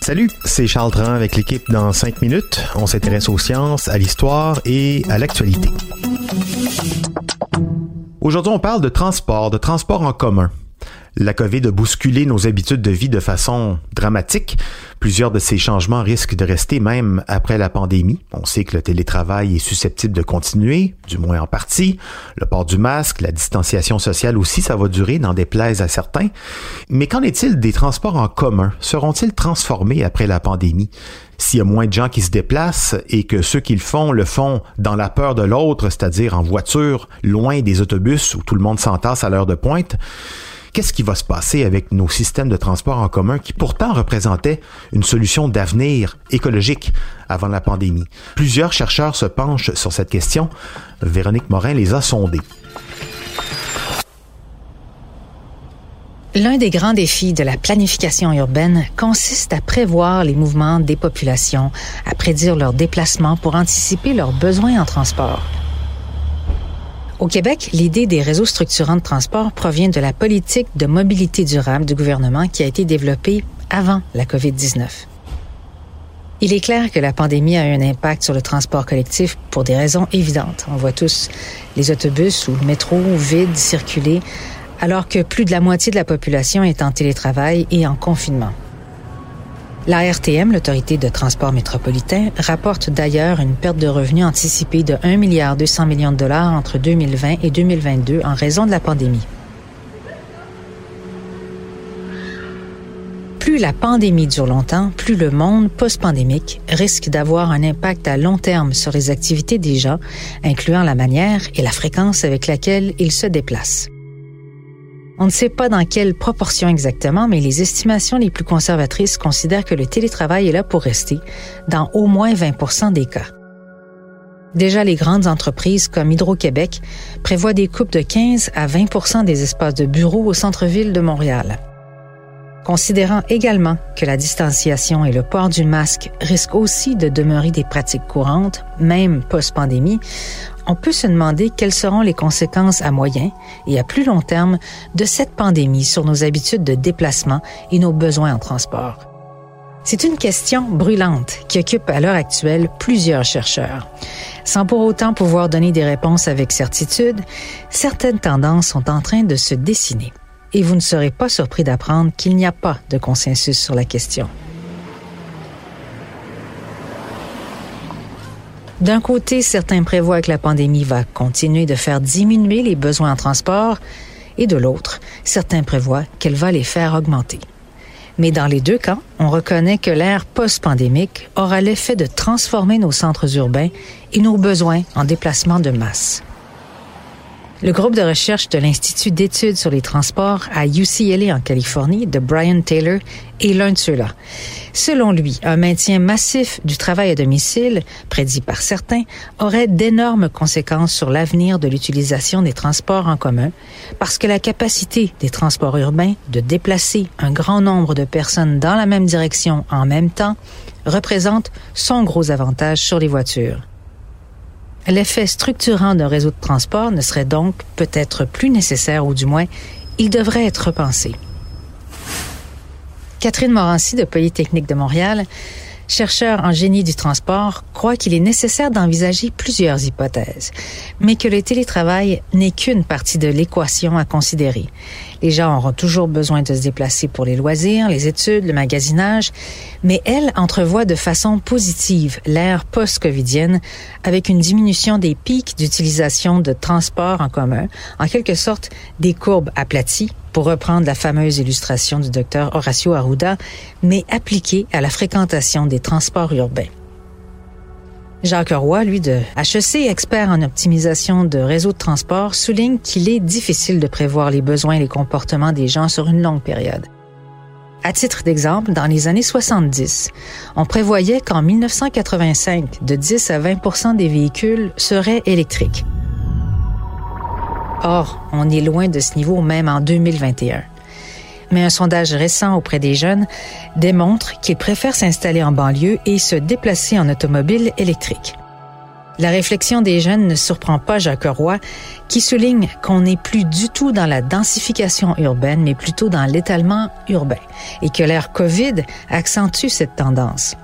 Salut, c'est Charles Tran avec l'équipe dans 5 minutes. On s'intéresse aux sciences, à l'histoire et à l'actualité. Aujourd'hui, on parle de transport, de transport en commun. La COVID a bousculé nos habitudes de vie de façon dramatique. Plusieurs de ces changements risquent de rester même après la pandémie. On sait que le télétravail est susceptible de continuer, du moins en partie. Le port du masque, la distanciation sociale aussi, ça va durer, n'en déplaise à certains. Mais qu'en est-il des transports en commun? Seront-ils transformés après la pandémie? S'il y a moins de gens qui se déplacent et que ceux qui le font le font dans la peur de l'autre, c'est-à-dire en voiture, loin des autobus où tout le monde s'entasse à l'heure de pointe, qu'est-ce qui va se passer avec nos systèmes de transport en commun qui pourtant représentaient une solution d'avenir écologique avant la pandémie? Plusieurs chercheurs se penchent sur cette question. Véronique Morin les a sondés. L'un des grands défis de la planification urbaine consiste à prévoir les mouvements des populations, à prédire leurs déplacements pour anticiper leurs besoins en transport. Au Québec, l'idée des réseaux structurants de transport provient de la politique de mobilité durable du gouvernement qui a été développée avant la COVID-19. Il est clair que la pandémie a eu un impact sur le transport collectif pour des raisons évidentes. On voit tous les autobus ou le métro vides circuler alors que plus de la moitié de la population est en télétravail et en confinement. La RTM, l'autorité de transport métropolitain, rapporte d'ailleurs une perte de revenus anticipée de 1 milliard 200 millions de dollars entre 2020 et 2022 en raison de la pandémie. Plus la pandémie dure longtemps, plus le monde post-pandémique risque d'avoir un impact à long terme sur les activités des gens, incluant la manière et la fréquence avec laquelle ils se déplacent. On ne sait pas dans quelle proportion exactement, mais les estimations les plus conservatrices considèrent que le télétravail est là pour rester, dans au moins 20 des cas. Déjà, les grandes entreprises comme Hydro-Québec prévoient des coupes de 15 à 20 des espaces de bureaux au centre-ville de Montréal. Considérant également que la distanciation et le port du masque risquent aussi de demeurer des pratiques courantes, même post-pandémie, on peut se demander quelles seront les conséquences à moyen et à plus long terme de cette pandémie sur nos habitudes de déplacement et nos besoins en transport. C'est une question brûlante qui occupe à l'heure actuelle plusieurs chercheurs. Sans pour autant pouvoir donner des réponses avec certitude, certaines tendances sont en train de se dessiner. Et vous ne serez pas surpris d'apprendre qu'il n'y a pas de consensus sur la question. D'un côté, certains prévoient que la pandémie va continuer de faire diminuer les besoins en transport, et de l'autre, certains prévoient qu'elle va les faire augmenter. Mais dans les deux cas, on reconnaît que l'ère post-pandémique aura l'effet de transformer nos centres urbains et nos besoins en déplacement de masse. Le groupe de recherche de l'Institut d'études sur les transports à UCLA en Californie de Brian Taylor est l'un de ceux-là. Selon lui, un maintien massif du travail à domicile, prédit par certains, aurait d'énormes conséquences sur l'avenir de l'utilisation des transports en commun parce que la capacité des transports urbains de déplacer un grand nombre de personnes dans la même direction en même temps représente son gros avantage sur les voitures. L'effet structurant d'un réseau de transport ne serait donc peut-être plus nécessaire ou du moins, il devrait être repensé. Catherine Morancy de Polytechnique de Montréal, chercheur en génie du transport, croit qu'il est nécessaire d'envisager plusieurs hypothèses, mais que le télétravail n'est qu'une partie de l'équation à considérer. Les gens auront toujours besoin de se déplacer pour les loisirs, les études, le magasinage, mais elle entrevoit de façon positive l'ère post-covidienne avec une diminution des pics d'utilisation de transports en commun, en quelque sorte des courbes aplaties, pour reprendre la fameuse illustration du docteur Horacio Arruda, mais appliquée à la fréquentation des transports urbains. Jacques Roy, lui de HEC, expert en optimisation de réseaux de transport, souligne qu'il est difficile de prévoir les besoins et les comportements des gens sur une longue période. À titre d'exemple, dans les années 70, on prévoyait qu'en 1985, de 10 à 20 des véhicules seraient électriques. Or, on est loin de ce niveau même en 2021. Mais un sondage récent auprès des jeunes démontre qu'ils préfèrent s'installer en banlieue et se déplacer en automobile électrique. La réflexion des jeunes ne surprend pas Jacques Roy, qui souligne qu'on n'est plus du tout dans la densification urbaine, mais plutôt dans l'étalement urbain, et que l'ère COVID accentue cette tendance.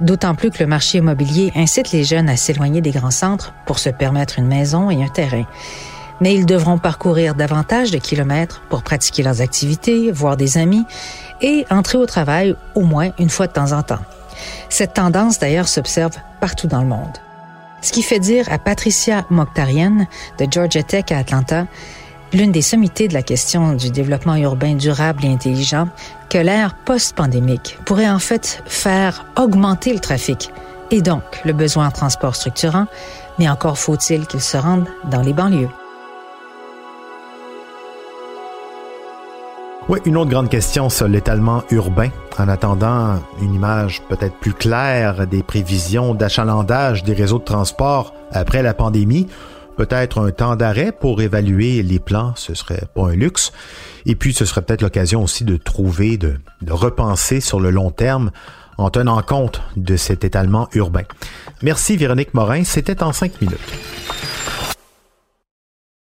D'autant plus que le marché immobilier incite les jeunes à s'éloigner des grands centres pour se permettre une maison et un terrain. Mais ils devront parcourir davantage de kilomètres pour pratiquer leurs activités, voir des amis et entrer au travail au moins une fois de temps en temps. Cette tendance d'ailleurs s'observe partout dans le monde. Ce qui fait dire à Patricia Mokhtarian de Georgia Tech à Atlanta, l'une des sommités de la question du développement urbain durable et intelligent, que l'ère post-pandémique pourrait en fait faire augmenter le trafic et donc le besoin en transport structurant, mais encore faut-il qu'il se rende dans les banlieues. Oui, une autre grande question sur l'étalement urbain. En attendant une image peut-être plus claire des prévisions d'achalandage des réseaux de transport après la pandémie, peut-être un temps d'arrêt pour évaluer les plans, ce serait pas un luxe. Et puis, ce serait peut-être l'occasion aussi de trouver, de, de repenser sur le long terme en tenant compte de cet étalement urbain. Merci Véronique Morin, c'était en cinq minutes.